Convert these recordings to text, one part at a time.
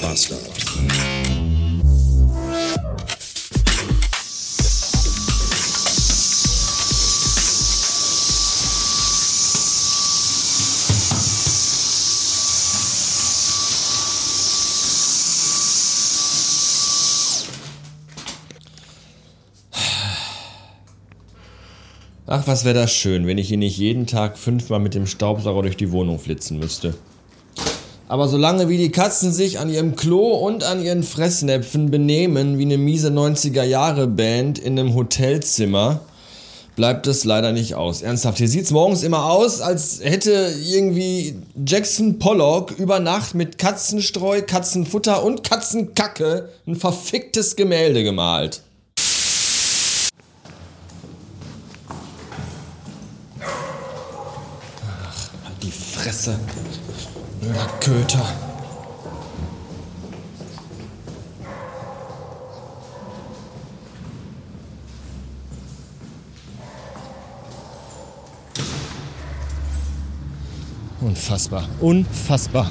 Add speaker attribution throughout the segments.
Speaker 1: Bastard.
Speaker 2: Ach, was wäre das schön, wenn ich ihn nicht jeden Tag fünfmal mit dem Staubsauger durch die Wohnung flitzen müsste. Aber solange wie die Katzen sich an ihrem Klo und an ihren Fressnäpfen benehmen wie eine miese 90er Jahre Band in einem Hotelzimmer, bleibt es leider nicht aus. Ernsthaft, hier sieht's morgens immer aus, als hätte irgendwie Jackson Pollock über Nacht mit Katzenstreu, Katzenfutter und Katzenkacke ein verficktes Gemälde gemalt. Halt die Fresse. Blöder Köter. Unfassbar. Unfassbar.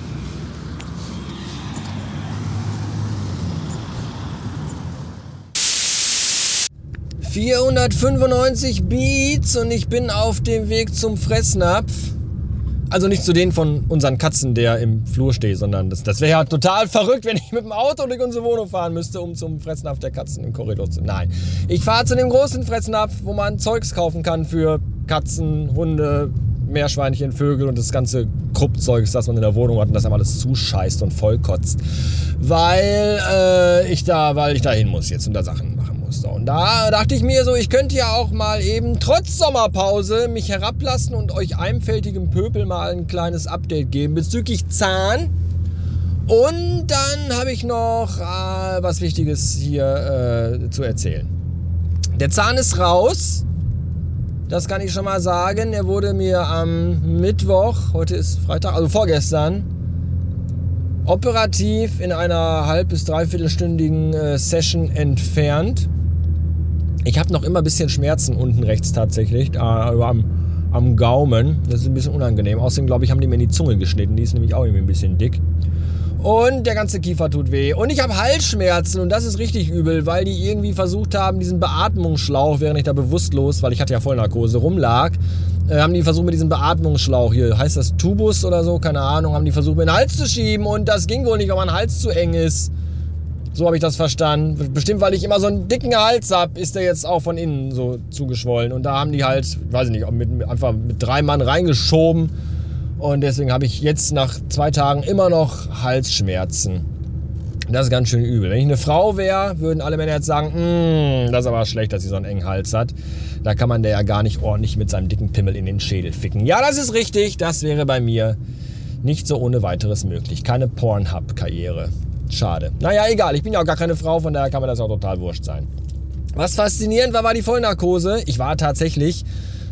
Speaker 2: ...495 Beats und ich bin auf dem Weg zum Fressnapf. Also nicht zu denen von unseren Katzen, der im Flur steht, sondern das, das wäre ja total verrückt, wenn ich mit dem Auto durch unsere Wohnung fahren müsste, um zum Fressnapf der Katzen im Korridor zu. Nein. Ich fahre zu dem großen Fressnapf, wo man Zeugs kaufen kann für Katzen, Hunde, Meerschweinchen, Vögel und das ganze Kruppzeugs, das man in der Wohnung hat und das einem alles zuscheißt und vollkotzt. Weil äh, ich da, weil ich da hin muss jetzt und da Sachen So, und da dachte ich mir so, ich könnte ja auch mal eben trotz Sommerpause mich herablassen und euch einfältigem Pöpel mal ein kleines Update geben bezüglich Zahn. Und dann habe ich noch äh, was Wichtiges hier äh, zu erzählen. Der Zahn ist raus. Das kann ich schon mal sagen. Er wurde mir am Mittwoch, heute ist Freitag, also vorgestern, operativ in einer halb- bis dreiviertelstündigen äh, Session entfernt. Ich habe noch immer ein bisschen Schmerzen unten rechts tatsächlich, äh, am, am Gaumen. Das ist ein bisschen unangenehm. Außerdem, glaube ich, haben die mir in die Zunge geschnitten. Die ist nämlich auch irgendwie ein bisschen dick. Und der ganze Kiefer tut weh. Und ich habe Halsschmerzen und das ist richtig übel, weil die irgendwie versucht haben, diesen Beatmungsschlauch, während ich da bewusstlos, weil ich hatte ja Vollnarkose, rumlag, äh, haben die versucht mit diesem Beatmungsschlauch hier, heißt das Tubus oder so, keine Ahnung, haben die versucht mir den Hals zu schieben und das ging wohl nicht, weil mein Hals zu eng ist. So habe ich das verstanden. Bestimmt, weil ich immer so einen dicken Hals habe, ist der jetzt auch von innen so zugeschwollen. Und da haben die halt, weiß ich nicht, mit, einfach mit drei Mann reingeschoben und deswegen habe ich jetzt nach zwei Tagen immer noch Halsschmerzen. Das ist ganz schön übel. Wenn ich eine Frau wäre, würden alle Männer jetzt sagen, mm, das ist aber schlecht, dass sie so einen engen Hals hat. Da kann man der ja gar nicht ordentlich mit seinem dicken Pimmel in den Schädel ficken. Ja, das ist richtig. Das wäre bei mir nicht so ohne weiteres möglich. Keine Pornhub-Karriere. Schade. Naja, egal. Ich bin ja auch gar keine Frau, von daher kann mir das auch total wurscht sein. Was faszinierend war, war die Vollnarkose. Ich war tatsächlich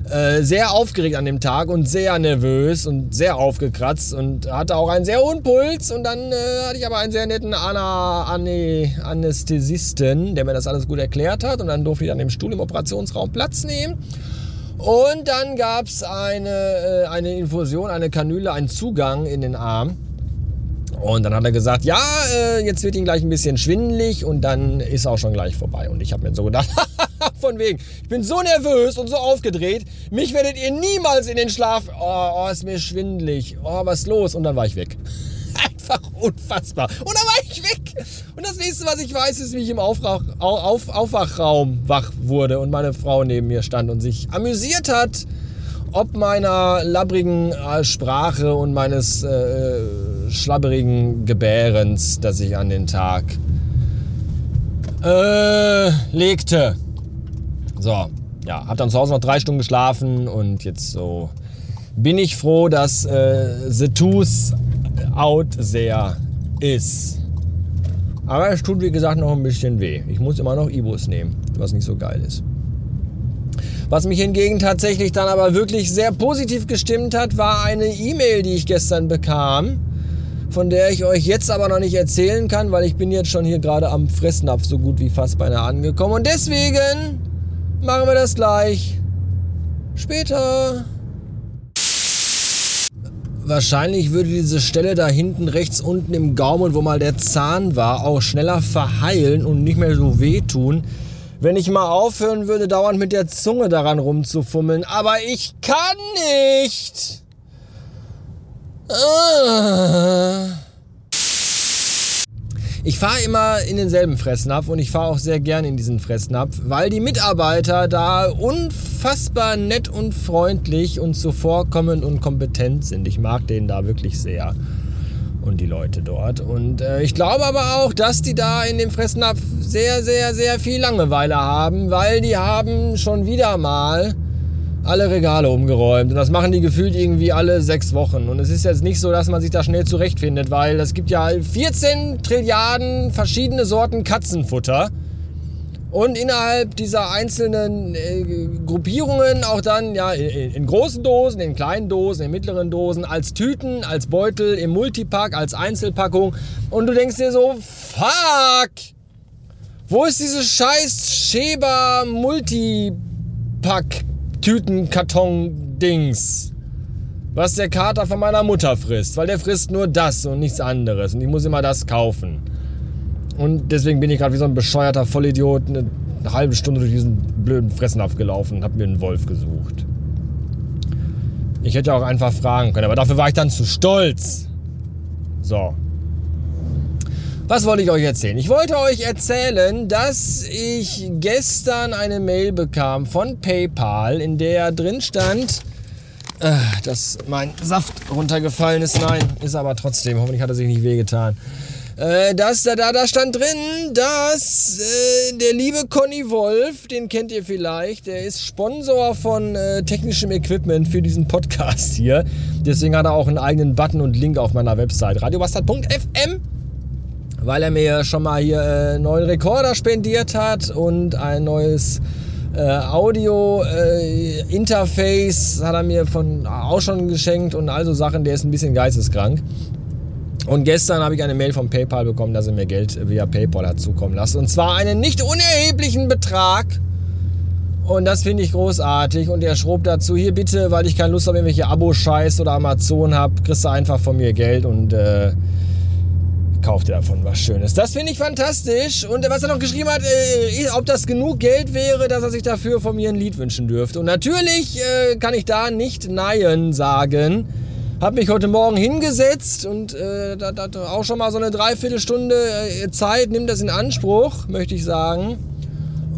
Speaker 2: äh, sehr aufgeregt an dem Tag und sehr nervös und sehr aufgekratzt und hatte auch einen sehr hohen Puls. Und dann äh, hatte ich aber einen sehr netten Ana, Ane, Anästhesisten, der mir das alles gut erklärt hat. Und dann durfte ich an dem Stuhl im Operationsraum Platz nehmen. Und dann gab es eine, äh, eine Infusion, eine Kanüle, einen Zugang in den Arm. Und dann hat er gesagt, ja, äh, jetzt wird ihm gleich ein bisschen schwindelig und dann ist auch schon gleich vorbei. Und ich habe mir so gedacht, von wegen, ich bin so nervös und so aufgedreht, mich werdet ihr niemals in den Schlaf, oh, oh, ist mir schwindelig, oh, was ist los? Und dann war ich weg. Einfach unfassbar. Und dann war ich weg. Und das nächste, was ich weiß, ist, wie ich im Aufrach, auf, Aufwachraum wach wurde und meine Frau neben mir stand und sich amüsiert hat, ob meiner labbrigen äh, Sprache und meines äh, schlabberigen Gebärens, das ich an den Tag äh, legte. So, ja, hab dann zu Hause noch drei Stunden geschlafen und jetzt so bin ich froh, dass äh, The Tooth out sehr ist. Aber es tut wie gesagt noch ein bisschen weh. Ich muss immer noch Ibus nehmen, was nicht so geil ist. Was mich hingegen tatsächlich dann aber wirklich sehr positiv gestimmt hat, war eine E-Mail, die ich gestern bekam, von der ich euch jetzt aber noch nicht erzählen kann, weil ich bin jetzt schon hier gerade am Fressnapf so gut wie fast beinahe angekommen. Und deswegen machen wir das gleich später. wahrscheinlich würde diese Stelle da hinten rechts unten im Gaumen, wo mal der Zahn war, auch schneller verheilen und nicht mehr so wehtun, wenn ich mal aufhören würde, dauernd mit der Zunge daran rumzufummeln. Aber ich kann nicht. Ich fahre immer in denselben Fressnapf und ich fahre auch sehr gerne in diesen Fressnapf, weil die Mitarbeiter da unfassbar nett und freundlich und zuvorkommend und kompetent sind. Ich mag den da wirklich sehr und die Leute dort. Und äh, ich glaube aber auch, dass die da in dem Fressnapf sehr, sehr, sehr viel Langeweile haben, weil die haben schon wieder mal alle Regale umgeräumt. Und das machen die gefühlt irgendwie alle sechs Wochen. Und es ist jetzt nicht so, dass man sich da schnell zurechtfindet, weil es gibt ja 14 Trilliarden verschiedene Sorten Katzenfutter. Und innerhalb dieser einzelnen äh, Gruppierungen auch dann ja in, in, großen Dosen, in kleinen Dosen, in mittleren Dosen, als Tüten, als Beutel, im Multipack, als Einzelpackung. Und du denkst dir so, fuck! Wo ist dieses scheiß Schäber Multipack Tütenkarton-Dings. Was der Kater von meiner Mutter frisst. Weil der frisst nur das und nichts anderes. Und ich muss immer das kaufen. Und deswegen bin ich gerade wie so ein bescheuerter Vollidiot eine, halbe Stunde durch diesen blöden Fressnapf gelaufen und habe mir einen Wolf gesucht. Ich hätte auch einfach fragen können, aber dafür war ich dann zu stolz. So, was wollte ich euch erzählen? Ich wollte euch erzählen, dass ich gestern eine Mail bekam von PayPal, in der drin stand, äh, dass mein Saft runtergefallen ist. Nein, ist aber trotzdem. Hoffentlich hat er sich nicht wehgetan. Äh, dass, da, da stand drin, dass äh, der liebe Conny Wolf, den kennt ihr vielleicht, der ist Sponsor von äh, technischem Equipment für diesen Podcast hier. Deswegen hat er auch einen eigenen Button und Link auf meiner Website radiobastard.fm weil er mir schon mal hier äh, einen neuen Rekorder spendiert hat und ein neues äh, Audio-Interface äh, hat er mir von auch schon geschenkt und also Sachen, der ist ein bisschen geisteskrank. Und gestern habe ich eine Mail vom PayPal bekommen, dass er mir Geld via PayPal hat zukommen lassen. Und zwar einen nicht unerheblichen Betrag. Und das finde ich großartig. Und er schrob dazu, hier bitte, weil ich keine Lust auf irgendwelche Abo-Scheiß oder Amazon habe, kriegst du einfach von mir Geld und äh, kauft ihr davon was Schönes. Das finde ich fantastisch. Und was er noch geschrieben hat, äh, ob das genug Geld wäre, dass er sich dafür von mir ein Lied wünschen dürfte. Und natürlich äh, kann ich da nicht Nein sagen. Hab mich heute Morgen hingesetzt und äh, da, da, auch schon mal so eine Dreiviertelstunde äh, Zeit, nimmt das in Anspruch, möchte ich sagen.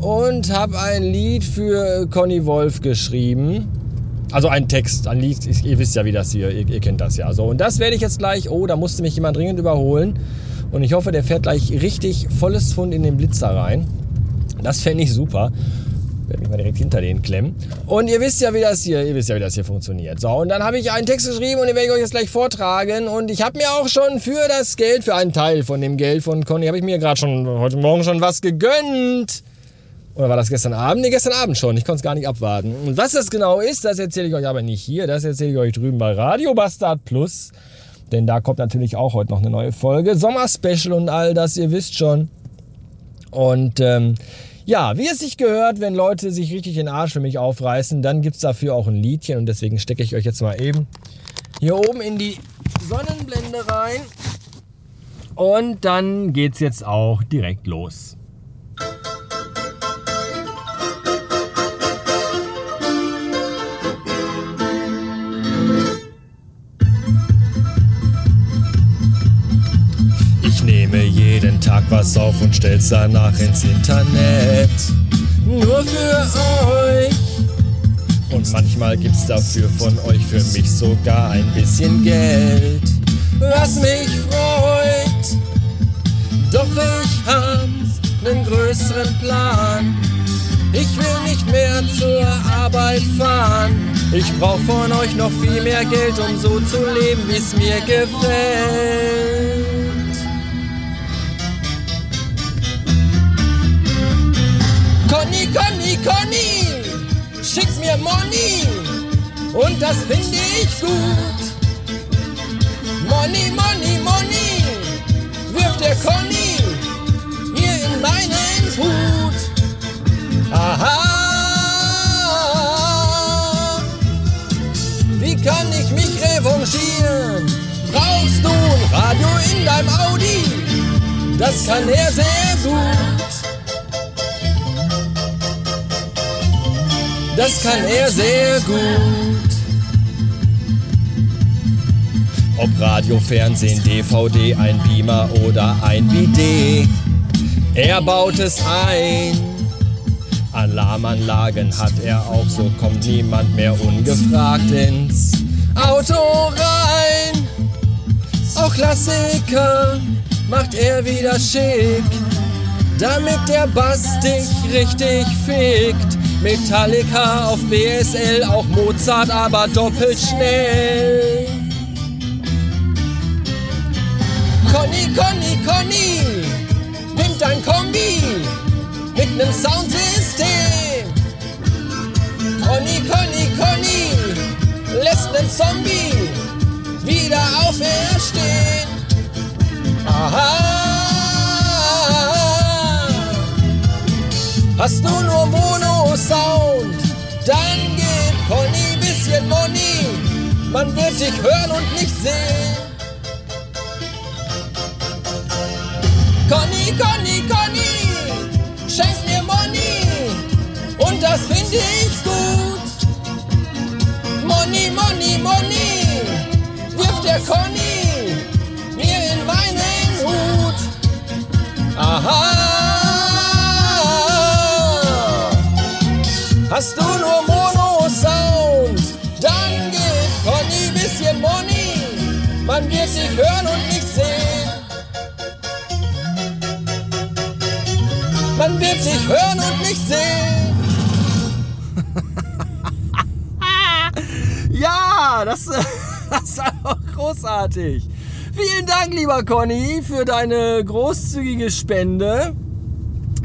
Speaker 2: Und habe ein Lied für Conny Wolf geschrieben. Also ein Text, ein Lied, ihr wisst ja, wie das hier, ihr, ihr kennt das ja. So, und das werde ich jetzt gleich, oh, da musste mich jemand dringend überholen. Und ich hoffe, der fährt gleich richtig volles Fund in den Blitzer rein. Das fände ich super. Werde mich mal direkt hinter den klemmen. Und ihr wisst ja, wie das hier, ihr wisst ja, wie das hier funktioniert. So, und dann habe ich einen Text geschrieben und den werde ich euch jetzt gleich vortragen. Und ich habe mir auch schon für das Geld, für einen Teil von dem Geld von Conny, habe ich mir gerade schon heute Morgen schon was gegönnt. Oder war das gestern Abend? Ne, gestern Abend schon. Ich konnte es gar nicht abwarten. Und was das genau ist, das erzähle ich euch aber nicht hier. Das erzähle ich euch drüben bei Radio Bastard Plus. Denn da kommt natürlich auch heute noch eine neue Folge. Sommer-Special und all das, ihr wisst schon. Und ähm, ja, wie es sich gehört, wenn Leute sich richtig den Arsch für mich aufreißen, dann gibt es dafür auch ein Liedchen. Und deswegen stecke ich euch jetzt mal eben hier oben in die Sonnenblende rein. Und dann geht es jetzt auch direkt los. Nehme jeden Tag was auf und stell's danach ins Internet. Nur für euch. Und manchmal gibt's dafür von euch für mich sogar ein bisschen Geld. Was mich freut. Doch ich hab nen größeren Plan. Ich will nicht mehr zur Arbeit fahren. Ich brauch von euch noch viel mehr Geld, um so zu leben, wie's mir gefällt. Conny, Conny, Conny, schick mir Money und das finde ich gut. Money, Money, Money, wirft der Conny hier in meinen Hut. Aha, wie kann ich mich revanchieren? brauchst du ein Radio in deinem Audi. Das kann er sehr gut. Das kann er sehr gut. Ob Radio, Fernsehen, DVD, ein Beamer oder ein Bidet. Er baut es ein. Alarmanlagen hat er auch, so kommt niemand mehr ungefragt ins Auto rein. Auch Klassiker macht er wieder schick, damit der Bass dich richtig fickt. Metallica auf BSL, auch Mozart, aber doppelt schnell. Conny, Conny, Conny, pimpt ein Kombi mit nem Soundsystem. Conny, Conny, Conny lässt nen Zombie wieder auferstehen. Aha. Hast du nur Mono-Sound, dann gib Conny bisschen Money. Man wird dich hören und nicht sehen. Conny, Conny, Conny, schenk mir Money und das finde ich gut. Money, Money, Money, wirft der Conny mir in meinen Hut. Aha. Hast du nur Mono-Sound, dann gib Conny bisschen Money. Man wird dich hören und nicht sehen. Man wird dich hören und nicht sehen. ja, das, das ist einfach großartig. Vielen Dank, lieber Conny, für deine großzügige Spende.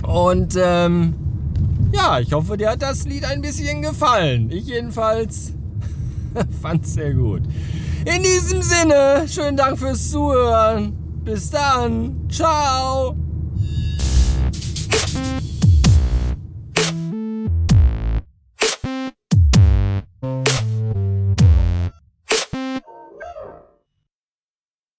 Speaker 2: Und ähm, ja, ich hoffe, dir hat das Lied ein bisschen gefallen. Ich jedenfalls fand's sehr gut. In diesem Sinne, schönen Dank fürs Zuhören. Bis dann. Ciao.